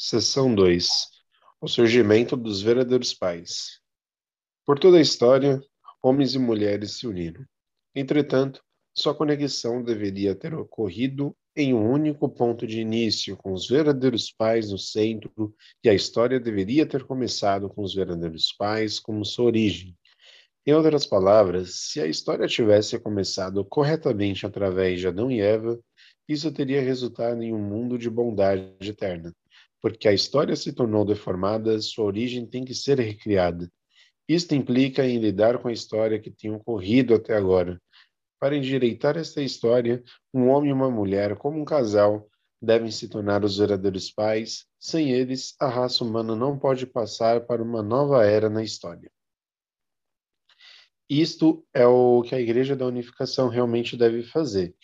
Seção 2 O surgimento dos verdadeiros pais. Por toda a história, homens e mulheres se uniram. Entretanto, sua conexão deveria ter ocorrido em um único ponto de início, com os verdadeiros pais no centro, e a história deveria ter começado com os verdadeiros pais como sua origem. Em outras palavras, se a história tivesse começado corretamente através de Adão e Eva, isso teria resultado em um mundo de bondade eterna. Porque a história se tornou deformada, sua origem tem que ser recriada. Isto implica em lidar com a história que tem ocorrido até agora, para endireitar esta história, um homem e uma mulher, como um casal, devem se tornar os verdadeiros pais. Sem eles, a raça humana não pode passar para uma nova era na história. Isto é o que a Igreja da Unificação realmente deve fazer.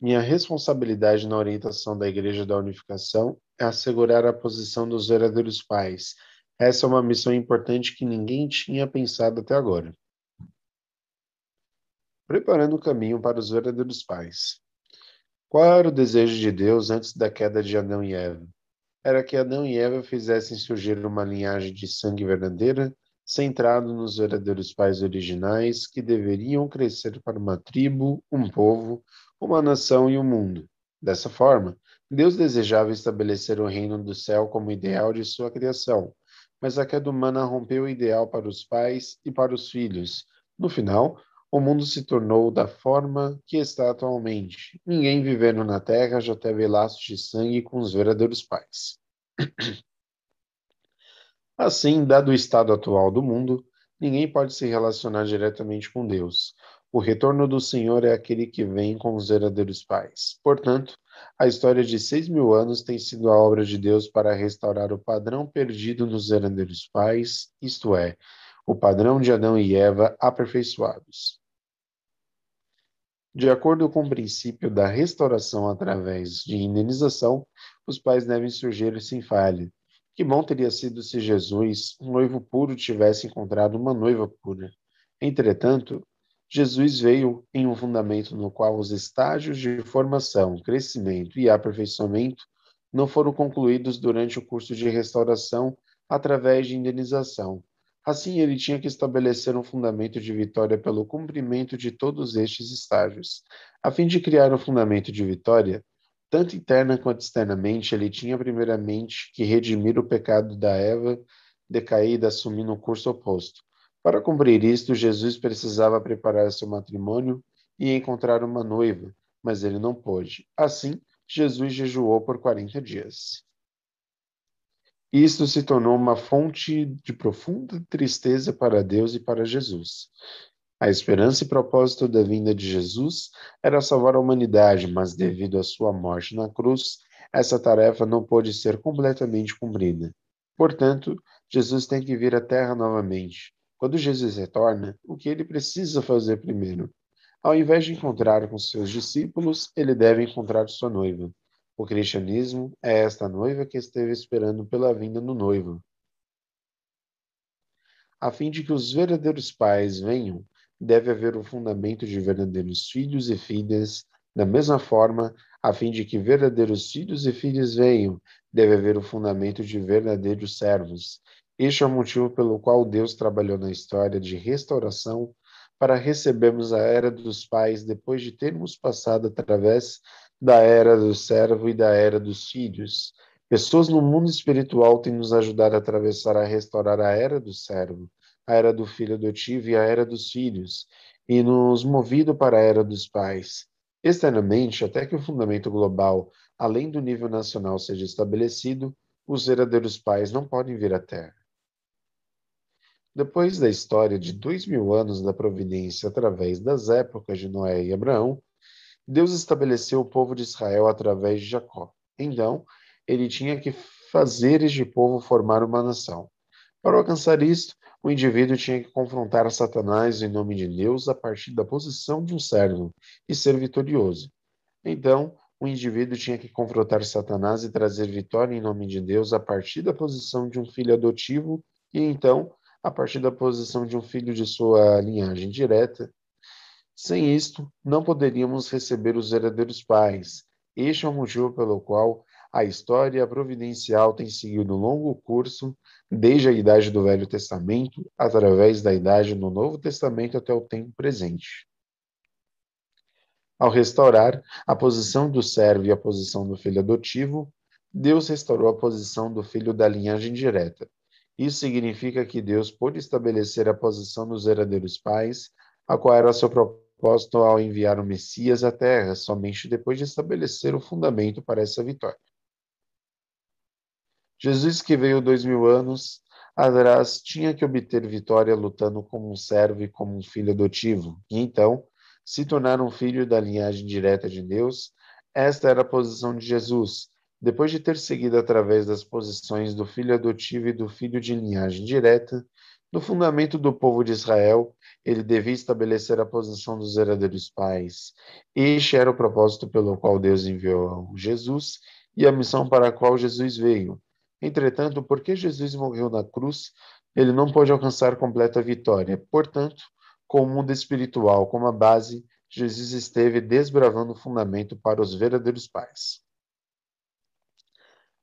Minha responsabilidade na orientação da Igreja da Unificação assegurar a posição dos verdadeiros pais. Essa é uma missão importante que ninguém tinha pensado até agora preparando o caminho para os verdadeiros pais. Qual era o desejo de Deus antes da queda de Adão e Eva? Era que Adão e Eva fizessem surgir uma linhagem de sangue verdadeira, centrado nos verdadeiros pais originais, que deveriam crescer para uma tribo, um povo, uma nação e um mundo. Dessa forma, Deus desejava estabelecer o reino do céu como ideal de sua criação, mas a queda humana rompeu o ideal para os pais e para os filhos. No final, o mundo se tornou da forma que está atualmente. Ninguém vivendo na Terra já teve laços de sangue com os verdadeiros pais. Assim, dado o estado atual do mundo, ninguém pode se relacionar diretamente com Deus. O retorno do Senhor é aquele que vem com os verdadeiros pais. Portanto, a história de seis mil anos tem sido a obra de Deus para restaurar o padrão perdido nos verdadeiros pais, isto é, o padrão de Adão e Eva aperfeiçoados. De acordo com o princípio da restauração através de indenização, os pais devem surgir sem falha. Que bom teria sido se Jesus, um noivo puro, tivesse encontrado uma noiva pura. Entretanto, Jesus veio em um fundamento no qual os estágios de formação, crescimento e aperfeiçoamento não foram concluídos durante o curso de restauração através de indenização, Assim, ele tinha que estabelecer um fundamento de vitória pelo cumprimento de todos estes estágios. A fim de criar um fundamento de vitória, tanto interna quanto externamente, ele tinha primeiramente que redimir o pecado da Eva decaída assumindo o curso oposto. Para cumprir isto, Jesus precisava preparar seu matrimônio e encontrar uma noiva, mas ele não pôde. Assim, Jesus jejuou por 40 dias. Isto se tornou uma fonte de profunda tristeza para Deus e para Jesus. A esperança e propósito da vinda de Jesus era salvar a humanidade, mas devido à sua morte na cruz, essa tarefa não pôde ser completamente cumprida. Portanto, Jesus tem que vir à Terra novamente. Quando Jesus retorna, o que ele precisa fazer primeiro? Ao invés de encontrar com seus discípulos, ele deve encontrar sua noiva. O cristianismo é esta noiva que esteve esperando pela vinda do noivo. A fim de que os verdadeiros pais venham, deve haver o fundamento de verdadeiros filhos e filhas. Da mesma forma, a fim de que verdadeiros filhos e filhas venham, deve haver o fundamento de verdadeiros servos. Este é o motivo pelo qual Deus trabalhou na história de restauração para recebermos a era dos pais depois de termos passado através da era do servo e da era dos filhos. Pessoas no mundo espiritual têm nos ajudado a atravessar a restaurar a era do servo, a era do filho adotivo e a era dos filhos, e nos movido para a era dos pais. Externamente, até que o fundamento global, além do nível nacional, seja estabelecido, os verdadeiros pais não podem vir à Terra. Depois da história de dois mil anos da providência através das épocas de Noé e Abraão, Deus estabeleceu o povo de Israel através de Jacó. Então, ele tinha que fazer este povo formar uma nação. Para alcançar isto, o indivíduo tinha que confrontar Satanás em nome de Deus a partir da posição de um servo e ser vitorioso. Então, o indivíduo tinha que confrontar Satanás e trazer vitória em nome de Deus a partir da posição de um filho adotivo e então, a partir da posição de um filho de sua linhagem direta, sem isto, não poderíamos receber os verdadeiros pais. Este é o motivo pelo qual A história providencial tem seguido um longo curso desde a idade do Velho Testamento, através da idade do Novo Testamento até o tempo presente. Ao restaurar a posição do servo e a posição do filho adotivo, Deus restaurou a posição do filho da linhagem direta. Isso significa que Deus pôde estabelecer a posição dos herdeiros pais, a qual era seu propósito ao enviar o Messias à Terra, somente depois de estabelecer o fundamento para essa vitória. Jesus, que veio dois mil anos atrás, tinha que obter vitória lutando como um servo e como um filho adotivo, e então se tornar um filho da linhagem direta de Deus. Esta era a posição de Jesus. Depois de ter seguido através das posições do filho adotivo e do filho de linhagem direta, no fundamento do povo de Israel, ele devia estabelecer a posição dos herdeiros pais. Este era o propósito pelo qual Deus enviou Jesus e a missão para a qual Jesus veio Entretanto, porque Jesus morreu na cruz, ele não pôde alcançar completa vitória. Portanto, com o mundo espiritual como a base, Jesus esteve desbravando o fundamento para os verdadeiros pais.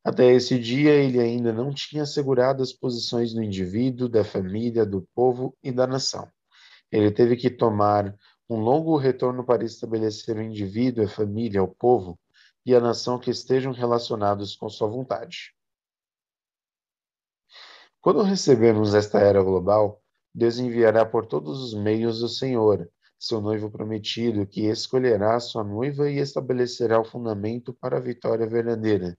Até esse dia, ele ainda não tinha assegurado as posições do indivíduo, da família, do povo e da nação. Ele teve que tomar um longo retorno para estabelecer o indivíduo, a família, o povo e a nação que estejam relacionados com sua vontade. Quando recebermos esta era global, Deus enviará por todos os meios o Senhor, seu noivo prometido, que escolherá sua noiva e estabelecerá o fundamento para a vitória verdadeira.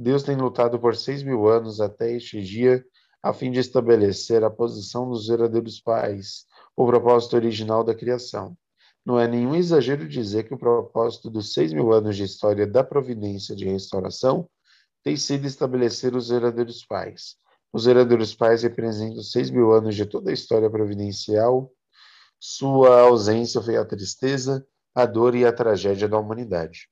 Deus tem lutado por seis mil anos até este dia, a fim de estabelecer a posição dos verdadeiros pais, o propósito original da criação. Não é nenhum exagero dizer que o propósito dos seis mil anos de história da providência de restauração tem sido estabelecer os verdadeiros pais os herdeiros pais representam seis mil anos de toda a história providencial. Sua ausência foi a tristeza, a dor e a tragédia da humanidade.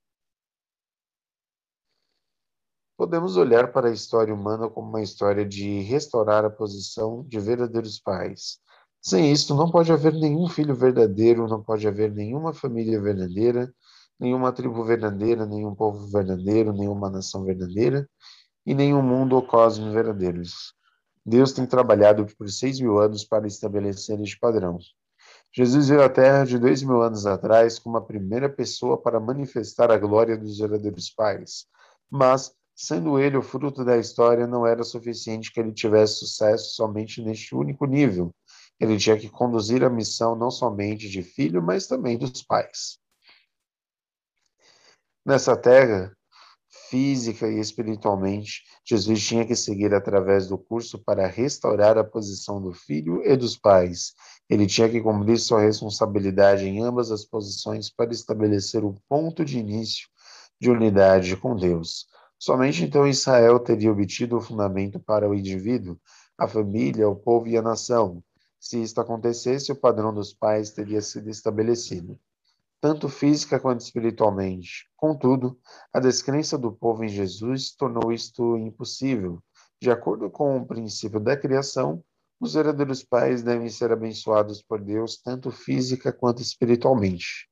Podemos olhar para a história humana como uma história de restaurar a posição de verdadeiros pais. Sem isso, não pode haver nenhum filho verdadeiro, não pode haver nenhuma família verdadeira, nenhuma tribo verdadeira, nenhum povo verdadeiro, nenhuma nação verdadeira, e nenhum mundo ou cosmos verdadeiros. Deus tem trabalhado por seis mil anos para estabelecer este padrão. Jesus veio à Terra de dois mil anos atrás como a primeira pessoa para manifestar a glória dos verdadeiros pais. Mas, sendo ele o fruto da história, não era suficiente que ele tivesse sucesso somente neste único nível. Ele tinha que conduzir a missão não somente de filho, mas também dos pais. Nessa terra, física e espiritualmente, Jesus tinha que seguir através do curso para restaurar a posição do filho e dos pais. Ele tinha que cumprir sua responsabilidade em ambas as posições para estabelecer o ponto de início de unidade com Deus. Somente então Israel teria obtido o fundamento para o indivíduo, a família, o povo e a nação. Se isto acontecesse, o padrão dos pais teria sido estabelecido tanto física quanto espiritualmente. Contudo, a descrença do povo em Jesus tornou isto impossível. De acordo com o princípio da criação, os herdeiros pais devem ser abençoados por Deus tanto física quanto espiritualmente.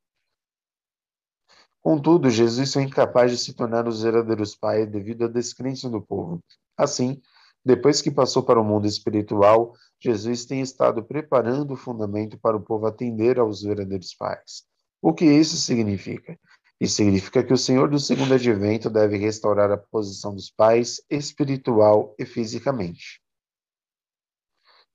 Contudo, Jesus foi incapaz de se tornar os herdeiros pais devido à descrença do povo. Assim, depois que passou para o mundo espiritual, Jesus tem estado preparando o fundamento para o povo atender aos verdadeiros pais. O que isso significa? Isso significa que o Senhor do segundo advento deve restaurar a posição dos pais espiritual e fisicamente.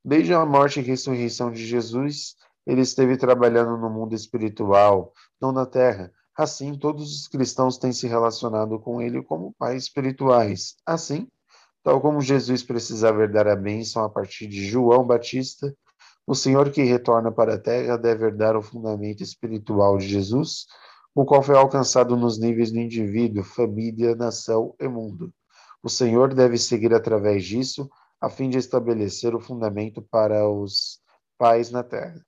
Desde a morte e ressurreição de Jesus, ele esteve trabalhando no mundo espiritual, não na terra. Assim, todos os cristãos têm se relacionado com ele como pais espirituais. Assim, tal como Jesus precisava dar a bênção a partir de João Batista, o Senhor que retorna para a terra deve herdar o fundamento espiritual de Jesus, o qual foi alcançado nos níveis do indivíduo, família, nação e mundo. O Senhor deve seguir através disso, a fim de estabelecer o fundamento para os pais na terra.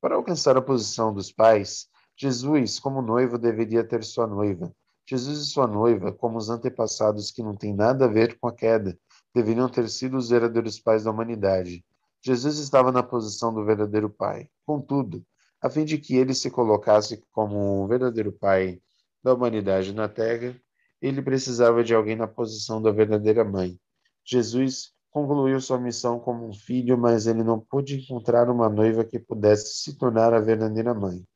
Para alcançar a posição dos pais, Jesus, como noivo, deveria ter sua noiva. Jesus e sua noiva, como os antepassados que não têm nada a ver com a queda, deveriam ter sido os verdadeiros pais da humanidade. Jesus estava na posição do verdadeiro pai. Contudo, a fim de que ele se colocasse como o verdadeiro pai da humanidade na Terra, ele precisava de alguém na posição da verdadeira mãe. Jesus concluiu sua missão como um filho, mas ele não pôde encontrar uma noiva que pudesse se tornar a verdadeira mãe.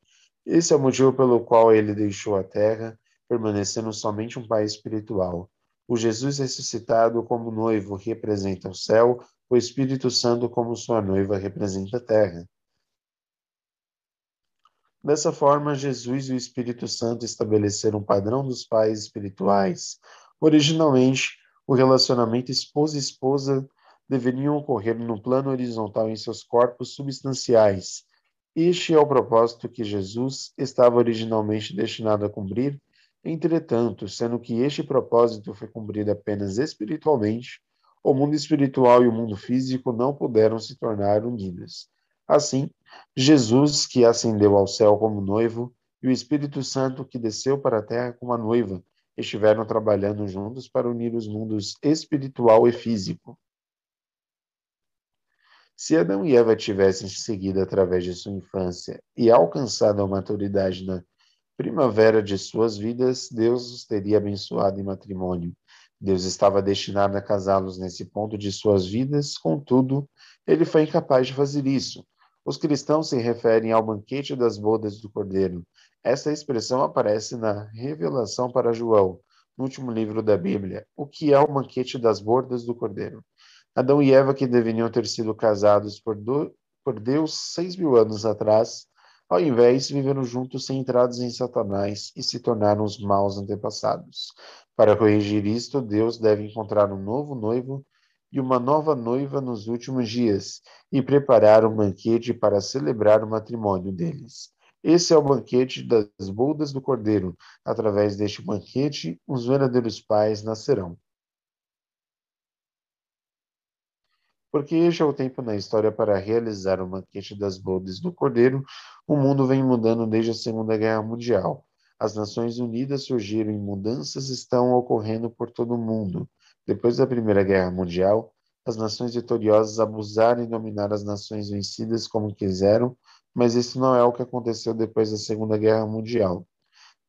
Esse é o motivo pelo qual ele deixou a terra, permanecendo somente um pai espiritual. O Jesus ressuscitado como noivo representa o céu, o Espírito Santo como sua noiva representa a terra. Dessa forma, Jesus e o Espírito Santo estabeleceram um padrão dos pais espirituais. Originalmente, o relacionamento esposa-esposa deveriam ocorrer no plano horizontal em seus corpos substanciais. Este é o propósito que Jesus estava originalmente destinado a cumprir. Entretanto, sendo que este propósito foi cumprido apenas espiritualmente, o mundo espiritual e o mundo físico não puderam se tornar unidos. Assim, Jesus, que ascendeu ao céu como noivo, e o Espírito Santo, que desceu para a terra como a noiva, estiveram trabalhando juntos para unir os mundos espiritual e físico. Se Adão e Eva tivessem seguido através de sua infância e alcançado a maturidade na primavera de suas vidas, Deus os teria abençoado em matrimônio. Deus estava destinado a casá-los nesse ponto de suas vidas, contudo, ele foi incapaz de fazer isso. Os cristãos se referem ao banquete das bodas do Cordeiro. Essa expressão aparece na Revelação para João, no último livro da Bíblia. O que é o banquete das bodas do Cordeiro? Adão e Eva, que deveriam ter sido casados por, do, por Deus seis mil anos atrás, ao invés, viveram juntos centrados em Satanás e se tornaram os maus antepassados. Para corrigir isto, Deus deve encontrar um novo noivo e uma nova noiva nos últimos dias e preparar um banquete para celebrar o matrimônio deles. Esse é o banquete das bodas do Cordeiro. Através deste banquete, os verdadeiros pais nascerão. Porque este é o tempo na história para realizar o banquete das bodas do Cordeiro, o mundo vem mudando desde a Segunda Guerra Mundial. As Nações Unidas surgiram e mudanças estão ocorrendo por todo o mundo. Depois da Primeira Guerra Mundial, as nações vitoriosas abusaram e dominaram as nações vencidas como quiseram, mas isso não é o que aconteceu depois da Segunda Guerra Mundial.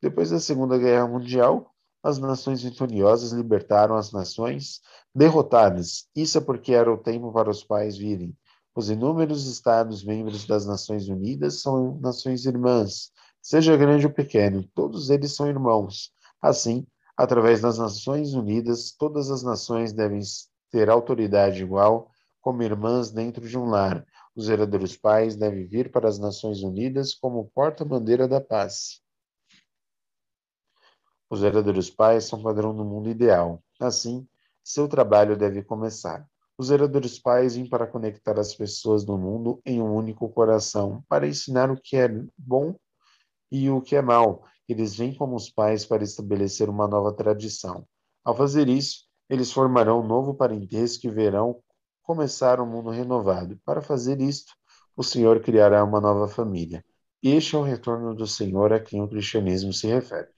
Depois da Segunda Guerra Mundial, as nações vitoriosas libertaram as nações derrotadas. Isso é porque era o tempo para os pais virem. Os inúmeros Estados-membros das Nações Unidas são nações irmãs, seja grande ou pequeno, todos eles são irmãos. Assim, Através das Nações Unidas, todas as nações devem ter autoridade igual, como irmãs dentro de um lar. Os herdeiros pais devem vir para as Nações Unidas como porta-bandeira da paz. Os herdeiros pais são padrão do mundo ideal. Assim, seu trabalho deve começar. Os herdeiros pais vêm para conectar as pessoas do mundo em um único coração, para ensinar o que é bom e o que é mal, eles vêm como os pais para estabelecer uma nova tradição. Ao fazer isso, eles formarão um novo parentesco e verão começar um mundo renovado. Para fazer isto, o Senhor criará uma nova família. Este é o retorno do Senhor a quem o cristianismo se refere.